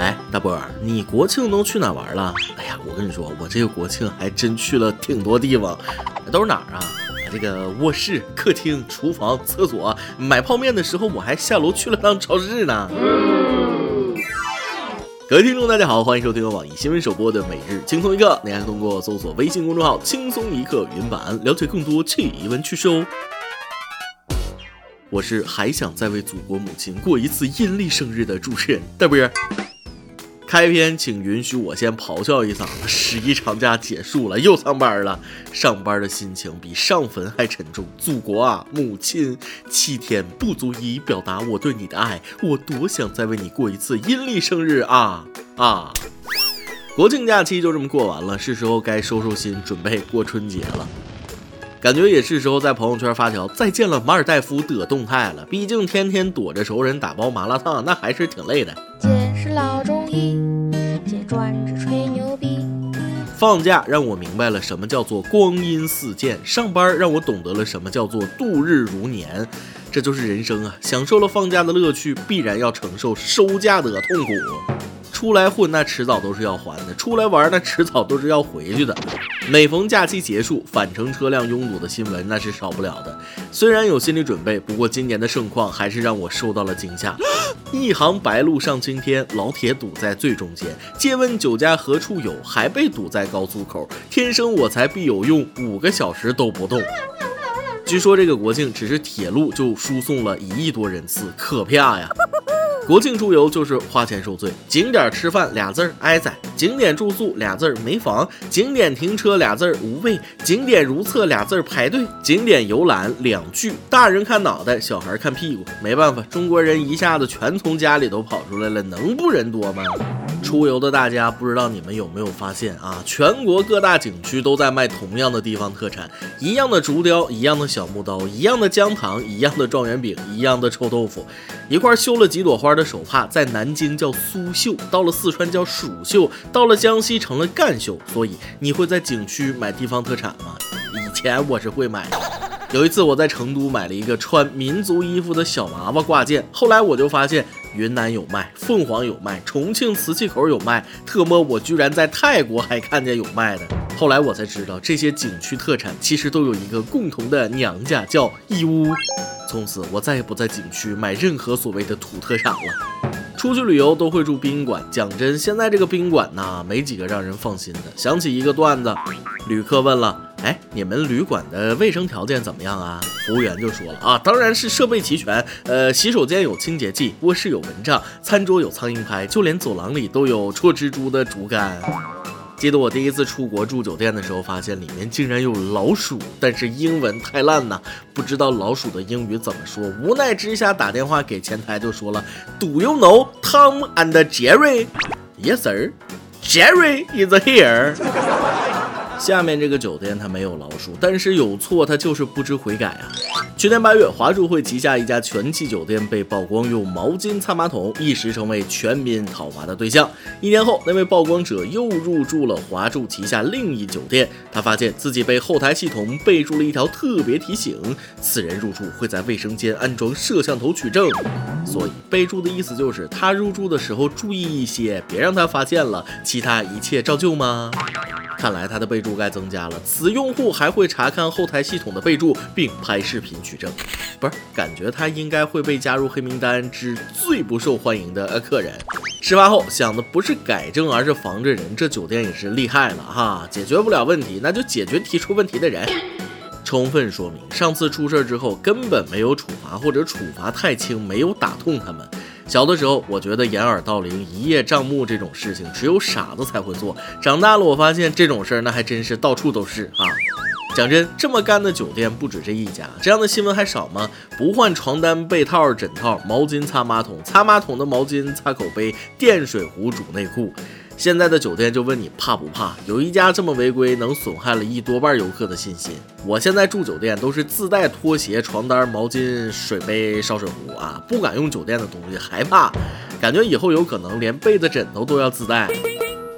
哎，大波，你国庆都去哪玩了？哎呀，我跟你说，我这个国庆还真去了挺多地方，都是哪儿啊？这个卧室、客厅、厨房、厕所。买泡面的时候，我还下楼去了趟超市呢。各位听众，大家好，欢迎收听网易新闻首播的《每日轻松一刻》，您还通过搜索微信公众号“轻松一刻”云版了解更多趣闻趣事哦。我是还想再为祖国母亲过一次阴历生日的主持人大波。开篇，请允许我先咆哮一嗓子：十一长假结束了，又上班了。上班的心情比上坟还沉重。祖国啊，母亲，七天不足以表达我对你的爱，我多想再为你过一次阴历生日啊啊！国庆假期就这么过完了，是时候该收收心，准备过春节了。感觉也是时候在朋友圈发条再见了马尔代夫的动态了。毕竟天天躲着熟人打包麻辣烫，那还是挺累的。姐是老中医，专职吹牛逼。放假让我明白了什么叫做光阴似箭，上班让我懂得了什么叫做度日如年。这就是人生啊！享受了放假的乐趣，必然要承受收假的痛苦。出来混，那迟早都是要还的；出来玩，那迟早都是要回去的。每逢假期结束，返程车辆拥堵的新闻那是少不了的。虽然有心理准备，不过今年的盛况还是让我受到了惊吓。一行白鹭上青天，老铁堵在最中间。借问酒家何处有？还被堵在高速口。天生我材必有用，五个小时都不动。据说这个国庆只是铁路就输送了一亿多人次，可怕呀！国庆出游就是花钱受罪，景点吃饭俩字儿挨宰，景点住宿俩字儿没房，景点停车俩字儿无位，景点如厕俩字儿排队，景点游览两句，大人看脑袋，小孩看屁股，没办法，中国人一下子全从家里都跑出来了，能不人多吗？出游的大家，不知道你们有没有发现啊？全国各大景区都在卖同样的地方特产，一样的竹雕，一样的小木刀，一样的姜糖，一样的状元饼，一样的臭豆腐，一块绣了几朵花的手帕，在南京叫苏绣，到了四川叫蜀绣，到了江西成了赣绣。所以你会在景区买地方特产吗？以前我是会买的。有一次我在成都买了一个穿民族衣服的小娃娃挂件，后来我就发现。云南有卖，凤凰有卖，重庆磁器口有卖，特么我居然在泰国还看见有卖的。后来我才知道，这些景区特产其实都有一个共同的娘家，叫义乌。从此我再也不在景区买任何所谓的土特产了。出去旅游都会住宾馆，讲真，现在这个宾馆呐，没几个让人放心的。想起一个段子，旅客问了。哎，你们旅馆的卫生条件怎么样啊？服务员就说了啊，当然是设备齐全，呃，洗手间有清洁剂，卧室有蚊帐，餐桌有苍蝇拍，就连走廊里都有戳蜘蛛的竹竿。记得我第一次出国住酒店的时候，发现里面竟然有老鼠，但是英文太烂呐，不知道老鼠的英语怎么说。无奈之下打电话给前台，就说了，Do you know Tom and Jerry？Yes sir. Jerry is here. 下面这个酒店它没有老鼠，但是有错它就是不知悔改啊！去年八月，华住会旗下一家全季酒店被曝光用毛巾擦马桶，一时成为全民讨伐的对象。一年后，那位曝光者又入住了华住旗下另一酒店，他发现自己被后台系统备注了一条特别提醒：此人入住会在卫生间安装摄像头取证。所以备注的意思就是他入住的时候注意一些，别让他发现了，其他一切照旧吗？看来他的备注该增加了。此用户还会查看后台系统的备注，并拍视频取证。不是，感觉他应该会被加入黑名单之最不受欢迎的客人。事发后想的不是改正，而是防着人。这酒店也是厉害了哈！解决不了问题，那就解决提出问题的人。充分说明上次出事之后根本没有处罚，或者处罚太轻，没有打痛他们。小的时候，我觉得掩耳盗铃、一叶障目这种事情只有傻子才会做。长大了，我发现这种事儿那还真是到处都是啊。讲真，这么干的酒店不止这一家，这样的新闻还少吗？不换床单、被套、枕套，毛巾擦马桶，擦马桶的毛巾擦口杯，电水壶煮内裤。现在的酒店就问你怕不怕？有一家这么违规，能损害了一多半游客的信心。我现在住酒店都是自带拖鞋、床单、毛巾、水杯、烧水壶啊，不敢用酒店的东西，害怕，感觉以后有可能连被子、枕头都要自带。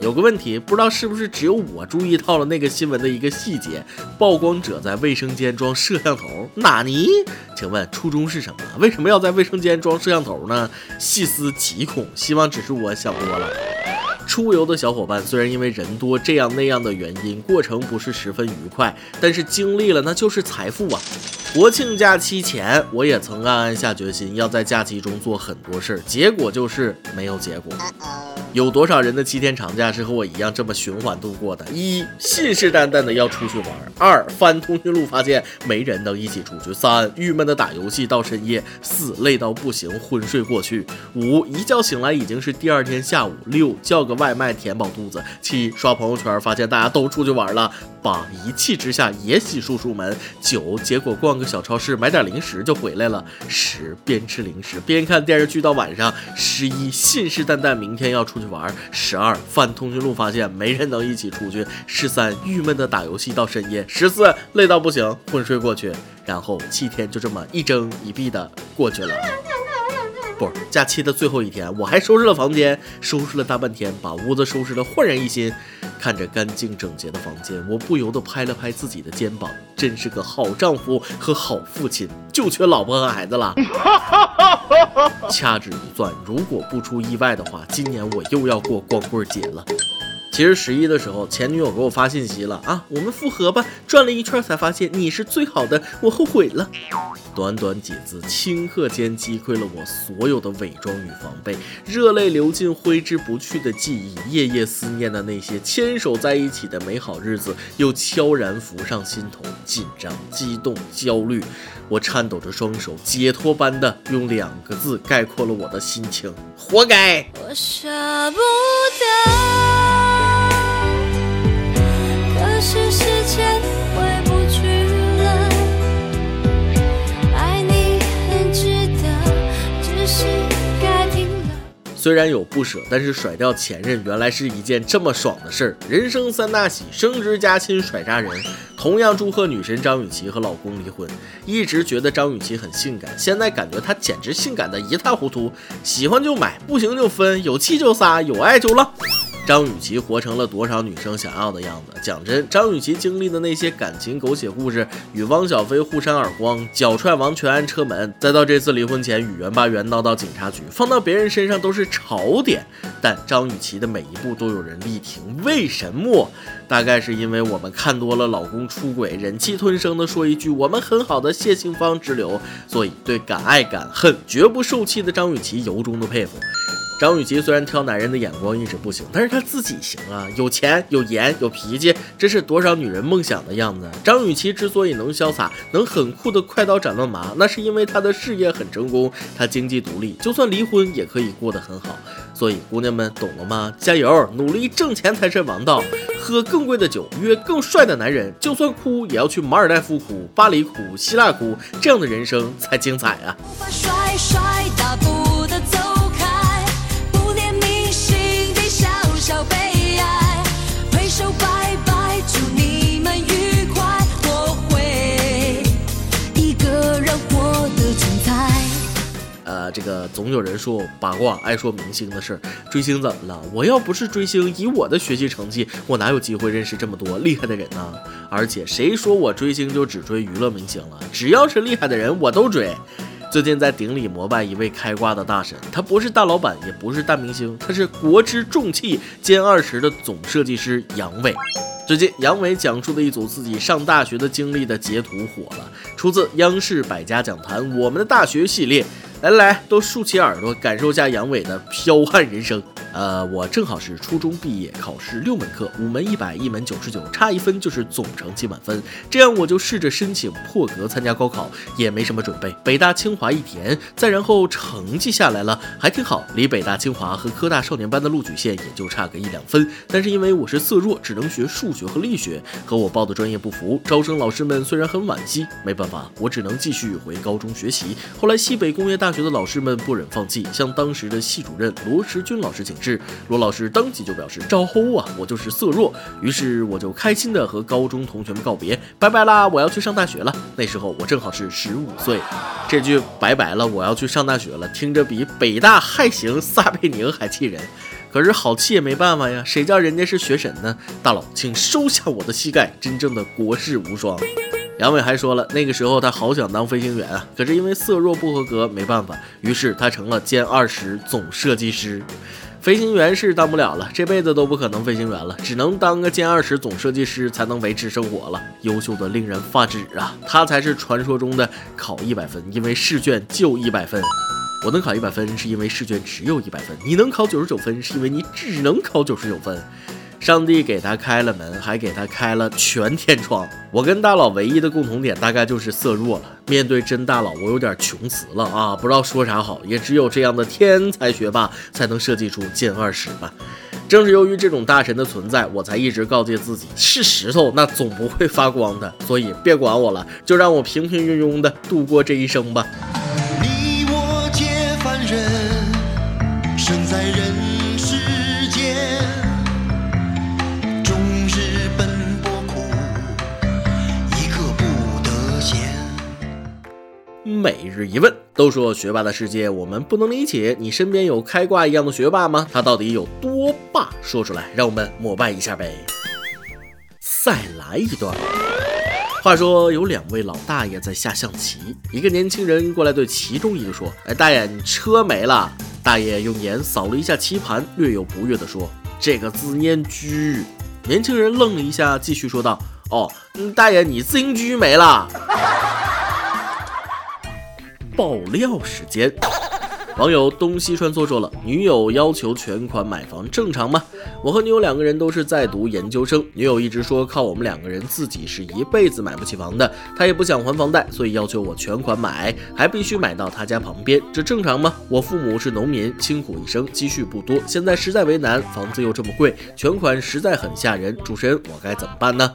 有个问题，不知道是不是只有我注意到了那个新闻的一个细节：曝光者在卫生间装摄像头。纳尼？请问初衷是什么？为什么要在卫生间装摄像头呢？细思极恐，希望只是我想多了。出游的小伙伴虽然因为人多这样那样的原因，过程不是十分愉快，但是经历了那就是财富啊！国庆假期前，我也曾暗暗下决心要在假期中做很多事儿，结果就是没有结果。有多少人的七天长假是和我一样这么循环度过的？一信誓旦旦的要出去玩；二翻通讯录发现没人能一起出去；三郁闷的打游戏到深夜；四累到不行昏睡过去；五一觉醒来已经是第二天下午；六叫个外卖填饱肚子；七刷朋友圈发现大家都出去玩了；八一气之下也洗漱出门；九结果逛个小超市买点零食就回来了；十边吃零食边看电视剧到晚上；十一信誓旦旦明天要出。去玩，十二翻通讯录发现没人能一起出去，十三郁闷的打游戏到深夜，十四累到不行昏睡过去，然后七天就这么一睁一闭的过去了。假期的最后一天，我还收拾了房间，收拾了大半天，把屋子收拾得焕然一新。看着干净整洁的房间，我不由得拍了拍自己的肩膀，真是个好丈夫和好父亲，就缺老婆和孩子了。掐指一算，如果不出意外的话，今年我又要过光棍节了。其实十一的时候，前女友给我发信息了啊，我们复合吧。转了一圈才发现你是最好的，我后悔了。短短几字，顷刻间击溃了我所有的伪装与防备，热泪流尽，挥之不去的记忆，夜夜思念的那些牵手在一起的美好日子，又悄然浮上心头，紧张、激动、焦虑。我颤抖着双手，解脱般的用两个字概括了我的心情：活该。我舍不得。虽然有不舍，但是甩掉前任原来是一件这么爽的事儿。人生三大喜：升职加薪、甩渣人。同样祝贺女神张雨绮和老公离婚。一直觉得张雨绮很性感，现在感觉她简直性感的一塌糊涂。喜欢就买，不行就分，有气就撒，有爱就浪。张雨绮活成了多少女生想要的样子？讲真，张雨绮经历的那些感情狗血故事，与汪小菲互扇耳光、脚踹王全安车门，再到这次离婚前与袁巴元闹到警察局，放到别人身上都是槽点，但张雨绮的每一步都有人力挺。为什么？大概是因为我们看多了老公出轨，忍气吞声的说一句“我们很好的谢杏芳之流”，所以对敢爱敢恨、绝不受气的张雨绮由衷的佩服。张雨绮虽然挑男人的眼光一直不行，但是她自己行啊，有钱、有颜、有脾气，这是多少女人梦想的样子。张雨绮之所以能潇洒，能很酷的快刀斩乱麻，那是因为她的事业很成功，她经济独立，就算离婚也可以过得很好。所以姑娘们懂了吗？加油，努力挣钱才是王道，喝更贵的酒，约更帅的男人，就算哭也要去马尔代夫哭、巴黎哭、希腊哭，这样的人生才精彩啊！这个总有人说我八卦，爱说明星的事儿。追星怎么了？我要不是追星，以我的学习成绩，我哪有机会认识这么多厉害的人呢？而且谁说我追星就只追娱乐明星了？只要是厉害的人，我都追。最近在顶礼膜拜一位开挂的大神，他不是大老板，也不是大明星，他是国之重器歼二十的总设计师杨伟。最近杨伟讲述的一组自己上大学的经历的截图火了，出自央视百家讲坛《我们的大学》系列。来来，都竖起耳朵，感受一下阳痿的彪悍人生。呃，我正好是初中毕业，考试六门课，五门一百，一门九十九，差一分就是总成绩满分。这样我就试着申请破格参加高考，也没什么准备，北大清华一填，再然后成绩下来了，还挺好，离北大清华和科大少年班的录取线也就差个一两分。但是因为我是色弱，只能学数学和力学，和我报的专业不符，招生老师们虽然很惋惜，没办法，我只能继续回高中学习。后来西北工业大学的老师们不忍放弃，向当时的系主任罗时军老师请。是罗老师当即就表示招呼啊，我就是色弱，于是我就开心的和高中同学们告别，拜拜啦，我要去上大学了。那时候我正好是十五岁，这句拜拜了，我要去上大学了，听着比北大害行撒贝宁还气人。可是好气也没办法呀，谁叫人家是学神呢？大佬，请收下我的膝盖，真正的国士无双。杨伟还说了，那个时候他好想当飞行员啊，可是因为色弱不合格，没办法，于是他成了歼二十总设计师。飞行员是当不了了，这辈子都不可能飞行员了，只能当个歼二十总设计师才能维持生活了。优秀的令人发指啊！他才是传说中的考一百分，因为试卷就一百分。我能考一百分，是因为试卷只有一百分；你能考九十九分，是因为你只能考九十九分。上帝给他开了门，还给他开了全天窗。我跟大佬唯一的共同点，大概就是色弱了。面对真大佬，我有点穷词了啊，不知道说啥好。也只有这样的天才学霸，才能设计出歼二十吧。正是由于这种大神的存在，我才一直告诫自己，是石头那总不会发光的。所以别管我了，就让我平平庸庸的度过这一生吧。每日一问，都说学霸的世界我们不能理解，你身边有开挂一样的学霸吗？他到底有多霸？说出来，让我们膜拜一下呗。再来一段。话说有两位老大爷在下象棋，一个年轻人过来对其中一个说：“哎，大爷，你车没了。”大爷用眼扫了一下棋盘，略有不悦地说：“这个字念车。”年轻人愣了一下，继续说道：“哦，大爷，你自行车没了。”爆料时间，网友东西川作说了：女友要求全款买房正常吗？我和女友两个人都是在读研究生，女友一直说靠我们两个人自己是一辈子买不起房的，她也不想还房贷，所以要求我全款买，还必须买到她家旁边，这正常吗？我父母是农民，辛苦一生，积蓄不多，现在实在为难，房子又这么贵，全款实在很吓人，主持人我该怎么办呢？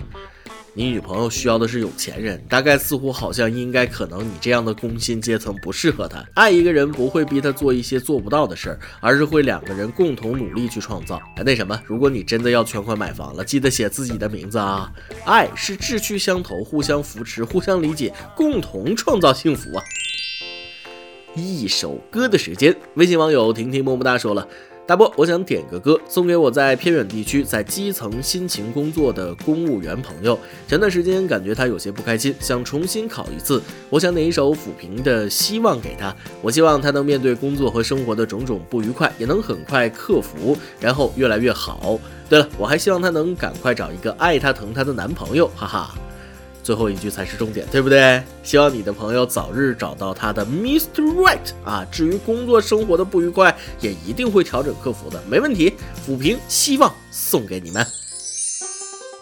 你女朋友需要的是有钱人，大概似乎好像应该可能你这样的工薪阶层不适合她。爱一个人不会逼他做一些做不到的事儿，而是会两个人共同努力去创造。那什么，如果你真的要全款买房了，记得写自己的名字啊！爱是志趣相投，互相扶持，互相理解，共同创造幸福啊！一首歌的时间，微信网友婷婷么么哒说了。大波，我想点个歌送给我在偏远地区在基层辛勤工作的公务员朋友。前段时间感觉他有些不开心，想重新考一次。我想点一首抚平的希望给他。我希望他能面对工作和生活的种种不愉快，也能很快克服，然后越来越好。对了，我还希望他能赶快找一个爱他疼他的男朋友，哈哈。最后一句才是重点，对不对？希望你的朋友早日找到他的 Mr. Right 啊！至于工作生活的不愉快，也一定会调整克服的，没问题。抚平希望送给你们。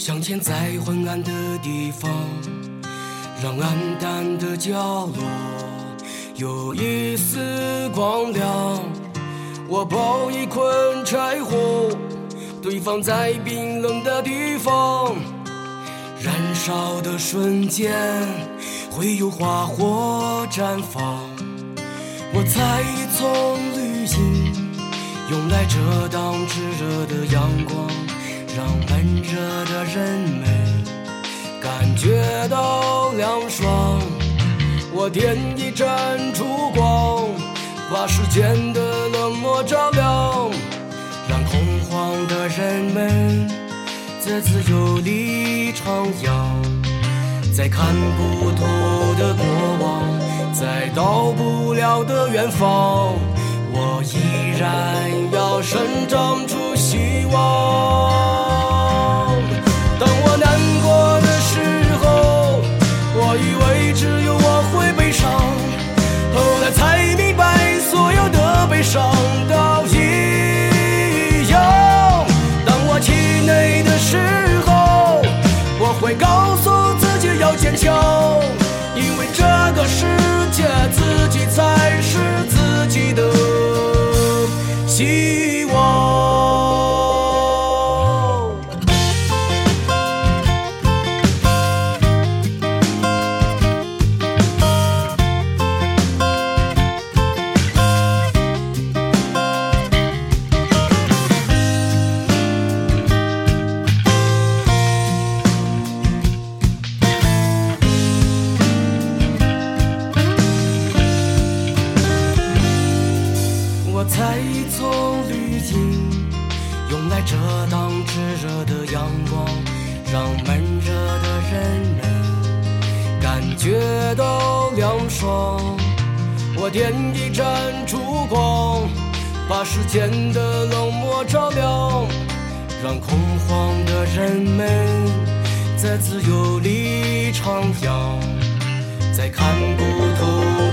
镶嵌在昏暗的地方，让暗淡的角落有一丝光亮。我抱一捆柴火，堆放在冰冷的地方，燃烧的瞬间会有花火绽放。我采一丛绿荫，用来遮挡炙热的阳光。让闷热的人们感觉到凉爽。我点一盏烛光，把世间的冷漠照亮，让恐慌的人们在自由里徜徉。在看不透的过往，在到不了的远方，我依然要生长就因为这个世。让闷热的人们感觉到凉爽。我点一盏烛光，把世间的冷漠照亮，让恐慌的人们在自由里徜徉，在看不透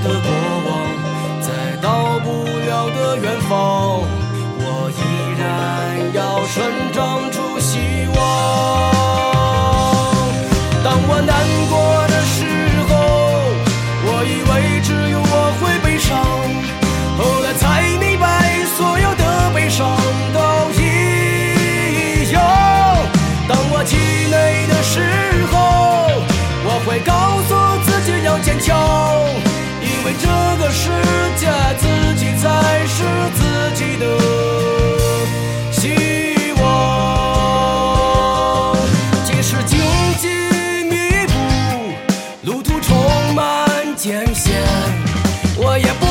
的过往，在到不了的远方，我依然要生长出希望。难过的时候，我以为只有我会悲伤，后来才明白，所有的悲伤都一样。当我气馁的时候，我会告诉自己要坚强，因为这个世界自己才是自己的想，我也不。